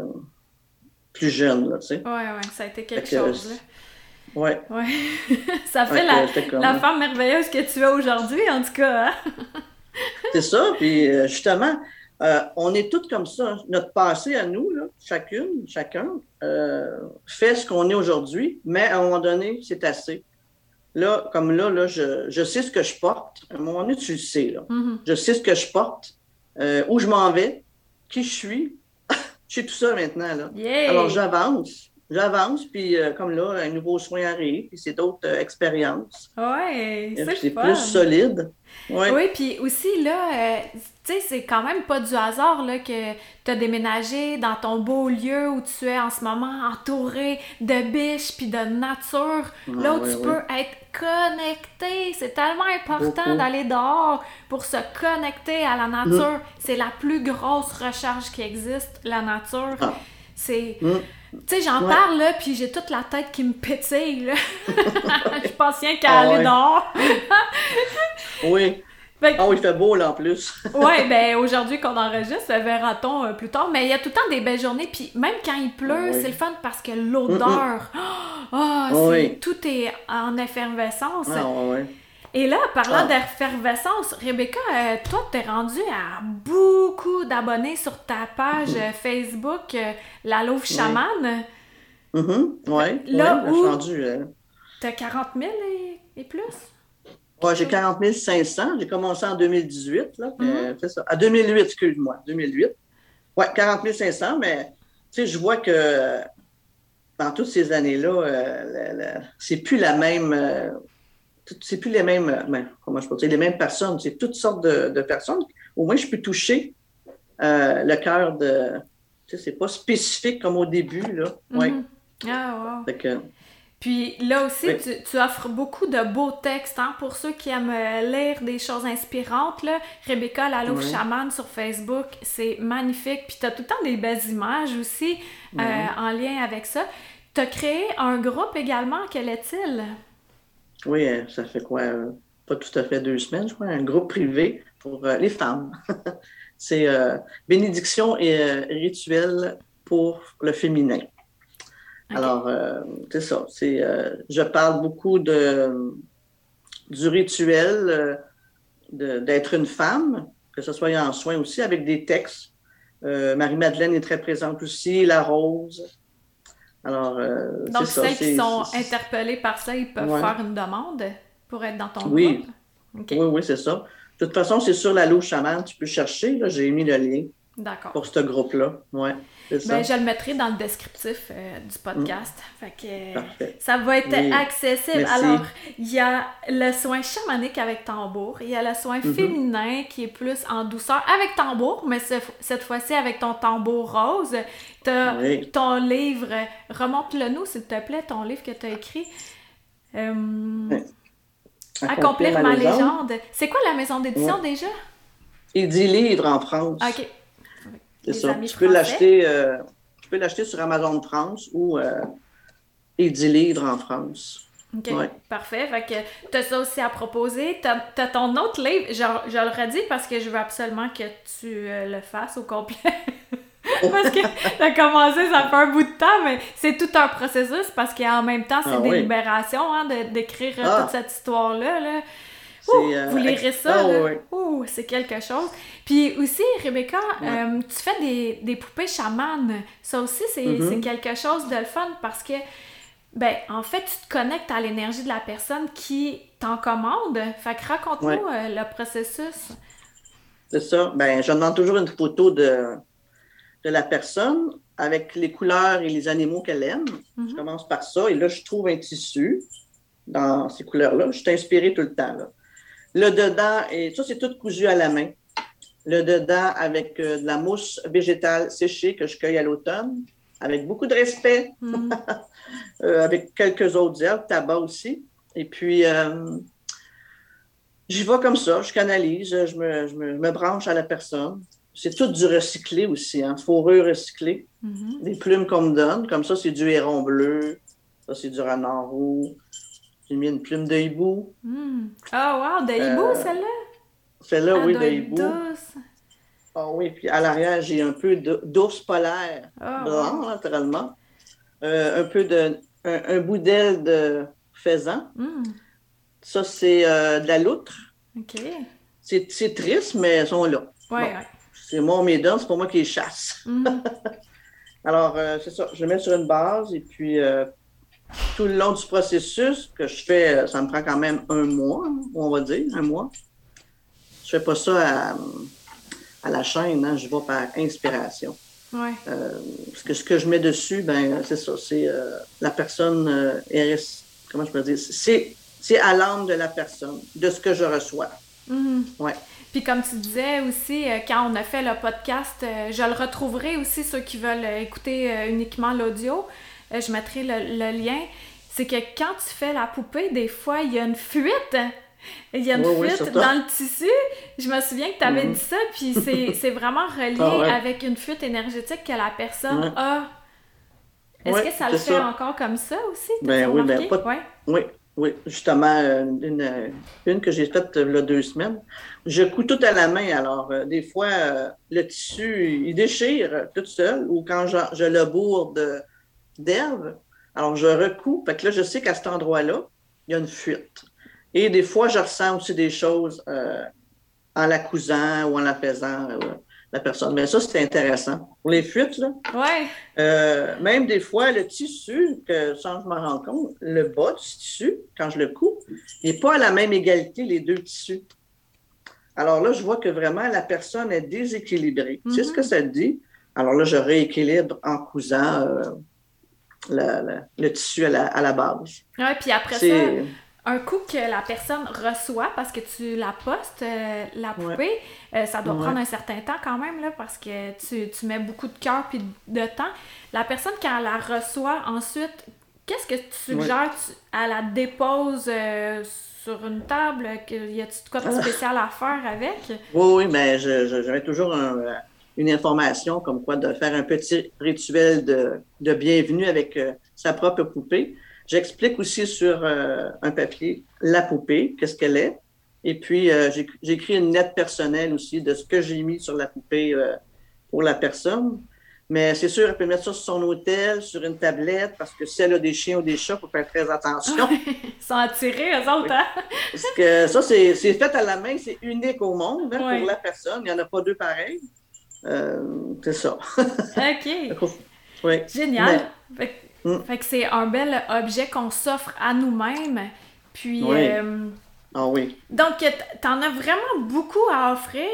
plus jeune, là, tu sais. Oui, oui, ça a été quelque chose, là. Ouais. ouais. ça fait la, femme merveilleuse que tu es aujourd'hui, en tout cas. Hein? C'est ça, puis euh, justement, on est toutes comme ça. Notre passé à nous, là, chacune, chacun, fait ce qu'on est aujourd'hui, mais à un moment donné, c'est assez. Là, comme là, là je, je, sais ce que je porte. À un moment donné, tu le sais. Là. Mm-hmm. Je sais ce que je porte, où je m'en vais, qui je suis. je suis tout ça maintenant. Là. Alors, j'avance. J'avance, puis euh, comme là, un nouveau soin arrive, puis c'est d'autres euh, expériences. Oui, c'est plus solide. Oui, puis aussi, là, euh, tu sais, c'est quand même pas du hasard là, que tu as déménagé dans ton beau lieu où tu es en ce moment, entouré de biches puis de nature, ah là où tu peux être connecté. C'est tellement important d'aller dehors pour se connecter à la nature. Mm. C'est la plus grosse recharge qui existe, la nature. Ah. C'est... Mm. Tu sais, j'en parle, là, puis j'ai toute la tête qui me pétille, là. Je pense rien qu'à ah aller dehors. oui. Ah oui, il fait beau là en plus. oui, ben aujourd'hui qu'on enregistre, verra-t-on euh, plus tard. Mais il y a tout le temps des belles journées. Puis même quand il pleut, c'est le fun parce que l'odeur, oh, tout est en effervescence. Ah, ouais. Et là, parlant ah. d'effervescence, Rebecca, euh, toi, t'es rendue à beaucoup d'abonnés sur ta page euh, Facebook, La Louve Chamane. Oui, là où je suis rendue. T'as 40 000 et plus? Ouais, j'ai 40 500. J'ai commencé en 2018. Là, c'est ça. À 2008, excuse-moi. 2008. Ouais, 40 500, mais tu sais, je vois que dans toutes ces années-là, euh, c'est plus la même. Euh, c'est plus les mêmes. Euh, ben, comment je peux dire, les mêmes personnes. C'est toutes sortes de, personnes. Au moins, je peux toucher le cœur de. Tu sais, c'est pas spécifique comme au début, là. Ouais. Mm-hmm. Ah, wow. Puis là aussi, tu, offres beaucoup de beaux textes hein, pour ceux qui aiment euh, lire des choses inspirantes. Là. Rebecca la oui. Chaman sur Facebook, c'est magnifique. Puis tu as tout le temps des belles images aussi euh, en lien avec ça. Tu as créé un groupe également, quel est-il? Oui, euh, ça fait quoi? Pas tout à fait deux semaines, je crois, un groupe privé pour les femmes. c'est bénédiction et rituel pour le féminin. Alors, euh, c'est ça. C'est, euh, je parle beaucoup de, du rituel euh, d'être une femme, que ce soit en soins aussi, avec des textes. Marie-Madeleine est très présente aussi, la rose. Alors, Donc, celles qui sont interpellées par ça, ils peuvent faire une demande pour être dans ton oui. groupe? Oui, oui, c'est ça. De toute façon, c'est sur la louche chamane, tu peux chercher. J'ai mis le lien pour ce groupe-là. Ouais. Ben, je le mettrai dans le descriptif euh, du podcast. Mm. Fait que, ça va être accessible. Alors, il y a le soin chamanique avec tambour. Il y a le soin mm-hmm. féminin qui est plus en douceur avec tambour, mais cette fois-ci avec ton tambour rose. As ton livre, remonte-le nous s'il te plaît, ton livre que tu as écrit. Euh, Accomplir, ma, légende. C'est quoi la maison d'édition déjà? Il dit livre en France. OK. C'est ça. Tu peux l'acheter euh, peux l'acheter sur Amazon France ou euh, Livres en France. OK, parfait. Fait que tu as ça aussi à proposer. Tu as, ton autre livre, je, je, le redis parce que je veux absolument que tu euh, le fasses au complet. parce que tu as commencé, ça fait un bout de temps, mais c'est tout un processus parce qu'en même temps, c'est ah des libérations hein, d'écrire ah. toute cette histoire-là. Là. Euh, vous lirez ça, ah, c'est quelque chose. Puis aussi, Rebecca, euh, tu fais des, des, poupées chamanes. Ça aussi, mm-hmm. c'est quelque chose de le fun parce que, ben, en fait, tu te connectes à l'énergie de la personne qui t'en commande. Fait que raconte-nous euh, le processus. C'est ça. Ben, je demande toujours une photo de, de la personne avec les couleurs et les animaux qu'elle aime. Je mm-hmm. commence par ça. Et là, je trouve un tissu dans ces couleurs-là. Je suis inspirée tout le temps. Là. Le dedans, et ça, c'est tout cousu à la main. Le dedans avec euh, de la mousse végétale séchée que je cueille à l'automne, avec beaucoup de respect, mm. euh, avec quelques autres herbes, tabac aussi. Et puis, euh, j'y vais comme ça, je canalise, je me, branche à la personne. C'est tout du recyclé aussi, hein, fourrure recyclée. Mm-hmm. Des plumes qu'on me donne, comme ça, c'est du héron bleu, ça, c'est du renard roux, j'ai mis une plume de hibou. Hmm. Ah, wow, de hibou, euh, celle-là? Celle-là, oui, de hibou. Ah oui, puis à l'arrière, j'ai un peu d'ours polaire oh, blanc, naturellement. Euh, un peu de. Un, bout d'aile de faisan. Hmm. Ça, c'est euh, de la loutre. OK. C'est triste, mais elles sont là. Oui, C'est moi, mes dents, c'est pour moi qui les chasse. Hmm. Alors, c'est ça. Je le mets sur une base et puis tout le long du processus que je fais, ça me prend quand même un mois, on va dire, un mois. Je fais pas ça à, la chaîne, hein, je vais par inspiration. Ouais. Euh, parce que ce que je mets dessus, ben c'est ça, c'est euh, la personne euh, comment je peux dire, c'est, c'est à l'âme de la personne, de ce que je reçois. Mm-hmm. Ouais. Puis comme tu disais aussi, quand on a fait le podcast, je le retrouverai aussi, ceux qui veulent écouter uniquement l'audio. Euh, je mettrai le, lien, c'est que quand tu fais la poupée, des fois, il y a une fuite. Il y a une fuite dans le tissu. Je me souviens que tu avais mhm. dit ça, puis c'est vraiment relié ah avec une fuite énergétique que la personne a. Est-ce que ça le fait encore comme ça aussi? Ben oui, ben pas, oui. Oui, justement, une, une que j'ai faite il y a deux semaines. Je couds tout à la main. Alors, des fois, le tissu, il déchire tout seul ou quand je, je le bourre d'herbe, alors je recoupe. Fait que là, je sais qu'à cet endroit-là, il y a une fuite. Et des fois, je ressens aussi des choses en la cousant ou en la faisant la personne. Mais ça, c'est intéressant. Pour les fuites, là, ouais. Euh, même des fois, le tissu, que, sans que je m'en rende compte, le bas du tissu, quand je le coupe, n'est pas à la même égalité, les deux tissus. Alors là, je vois que vraiment la personne est déséquilibrée. C'est ce que mm-hmm. ça dit? Alors là, je rééquilibre en cousant le tissu à la, à la base. Oui, puis après ça, un coup que la personne reçoit, parce que tu la postes, euh, la poupée, euh, ça doit prendre un certain temps quand même, là, parce que tu, mets beaucoup de cœur puis de temps. La personne, quand elle la reçoit ensuite, qu'est-ce que tu suggères? elle la dépose euh, sur une table? Y a-t-il quoi de ah. spécial à faire avec? Oui, oui, mais j'avais toujours une information comme quoi de faire un petit rituel de, de bienvenue avec sa propre poupée. J'explique aussi sur euh, un papier la poupée, qu'est-ce qu'elle est. Et puis, euh, j'écris une lettre personnelle aussi de ce que j'ai mis sur la poupée euh, pour la personne. Mais c'est sûr, elle peut mettre ça sur son hôtel, sur une tablette, parce que si elle a des chiens ou des chats, il faut faire très attention. Ils sont attirés, eux autres, hein? Parce que ça, c'est fait à la main, c'est unique au monde hein, pour la personne. Il n'y en a pas deux pareils. C'est ça. OK. oui. Génial. Mm. Fait que c'est un bel objet qu'on s'offre à nous-mêmes. Puis. Euh, ah oui. Donc, t'en as vraiment beaucoup à offrir.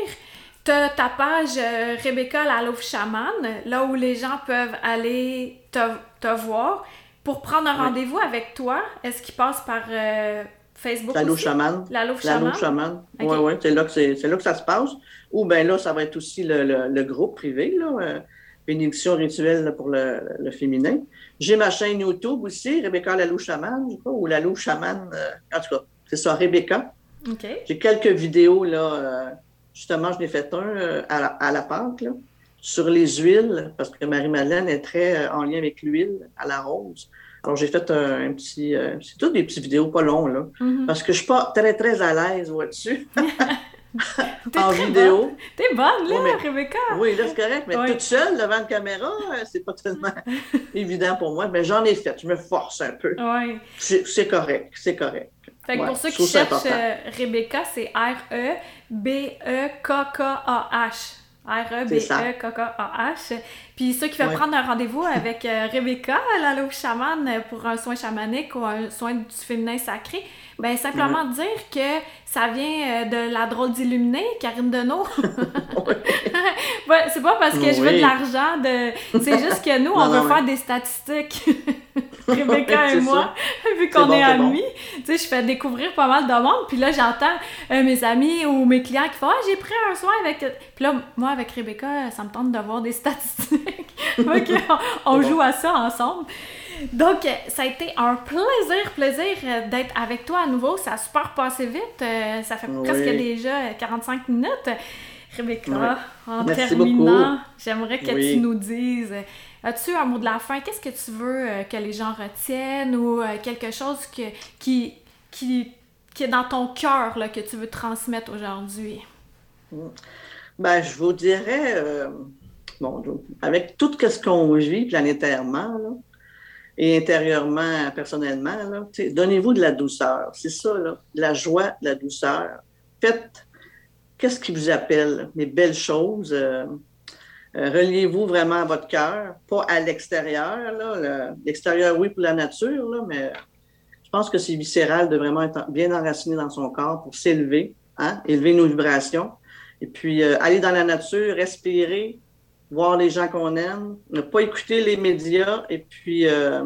T'as ta page euh, Rebecca la Louf Chaman, là où les gens peuvent aller te, voir. Pour prendre un rendez-vous avec toi, est-ce qu'ils passent par euh, Facebook La Louf Chaman. La Louf Chaman. Oui, oui, c'est là, que là que ça se passe. Ou bien là, ça va être aussi le, le groupe privé, là, bénédiction rituelle pour le, féminin. J'ai ma chaîne YouTube aussi, Rebecca Lalou Chaman, je crois, ou Lalou Chaman, euh, en tout cas, c'est ça, Rebecca. J'ai quelques vidéos, là, euh, justement, je l'ai fait un euh, à, la, à la Pâque, là, sur les huiles, parce que Marie-Madeleine est très en lien avec l'huile à la rose. Alors, j'ai fait un, petit. c'est toutes des petites vidéos pas longues, là. Mm-hmm. Parce que je suis pas très, très à l'aise là-dessus. en vidéo. T'es bonne, là, Rebecca. Oui, là, c'est correct, mais toute seule devant la caméra, euh, c'est pas tellement évident pour moi. Mais j'en ai fait, je me force un peu. Oui. C'est correct, c'est correct. Fait que pour ceux qui cherchent euh, Rebecca, c'est R-E-B-E-K-K-A-H. R-E-B-E-K-K-A-H. Puis ceux qui veulent prendre un rendez-vous avec euh, Rebecca, la loupe chamane, pour un soin chamanique ou un soin du féminin sacré, ben simplement dire que ça vient euh, de la drôle d'illuminée, Karine Deneau. c'est pas parce que je veux de l'argent, de... c'est juste que nous, on veut faire des statistiques. Rebecca et moi, vu qu'on est amis, tu sais, je fais découvrir pas mal de monde, puis là, j'entends euh, mes amis ou mes clients qui font « Ah, j'ai pris un soin avec... » Puis là, moi, avec Rebecca, ça me tente de voir des statistiques. OK, on, joue à ça ensemble. Donc, ça a été un plaisir, plaisir euh, d'être avec toi à nouveau. Ça a super passé vite. Euh, ça fait presque déjà 45 minutes. Rebecca, en terminant, j'aimerais que tu nous dises As-tu un mot de la fin? Qu'est-ce que tu veux euh, que les gens retiennent ou quelque chose que, qui, qui, qui est dans ton cœur que tu veux transmettre aujourd'hui? Ben, je vous dirais, euh, bon, avec tout ce qu'on vit planétairement et intérieurement, personnellement, donnez-vous de la douceur. C'est ça, là, la joie, de la douceur. Faites qu'est-ce qui vous appelle, les belles choses. Euh, reliez-vous vraiment à votre cœur, pas à l'extérieur. L'extérieur, oui, pour la nature, mais je pense que c'est viscéral de vraiment être bien enraciné dans son corps pour s'élever, hein, élever nos vibrations. Et puis, euh, aller dans la nature, respirer, voir les gens qu'on aime, ne pas écouter les médias. Et puis, euh,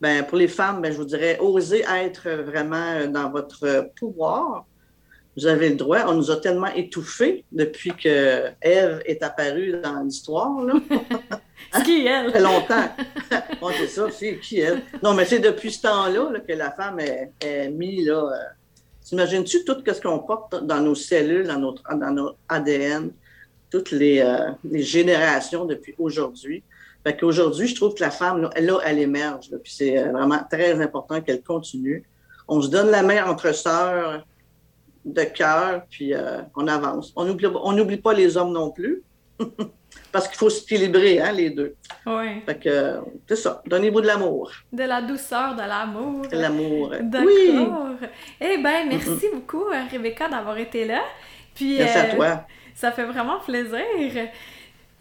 ben, pour les femmes, ben, je vous dirais, oser être vraiment dans votre pouvoir vous avez le droit. On nous a tellement étouffés depuis que Ève est apparue dans l'histoire. qui elle? Ça fait longtemps. c'est ça, c'est qui elle? Non, mais c'est depuis ce temps-là que la femme est, mise là. Euh, t'imagines-tu tout ce qu'on porte dans nos cellules, dans notre, dans notre ADN, toutes les, euh, les générations depuis aujourd'hui? Fait qu'aujourd'hui, je trouve que la femme, là, elle émerge. puis c'est euh, vraiment très important qu'elle continue on se donne la main entre sœurs de cœur, puis euh, on avance. On n'oublie on pas les hommes non plus, parce qu'il faut s'équilibrer, hein, les deux. Oui. Fait que, c'est ça, donnez-vous de l'amour. De la douceur, de l'amour. De l'amour. D'accord. Oui. Eh bien, merci beaucoup, Rebecca, d'avoir été là. Puis, Merci à toi. Ça fait vraiment plaisir.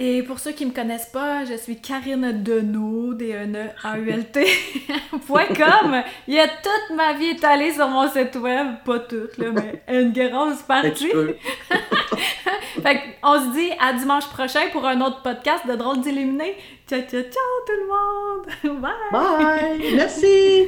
Et pour ceux qui me connaissent pas, je suis Karine Deneau, d e n e a u l .com. Il y a toute ma vie étalée sur mon site web, pas toute là, mais une grosse partie. Fait on se dit à dimanche prochain pour un autre podcast de Drôles d'illuminés. Ciao, ciao, ciao tout le monde! Bye! Bye! Merci!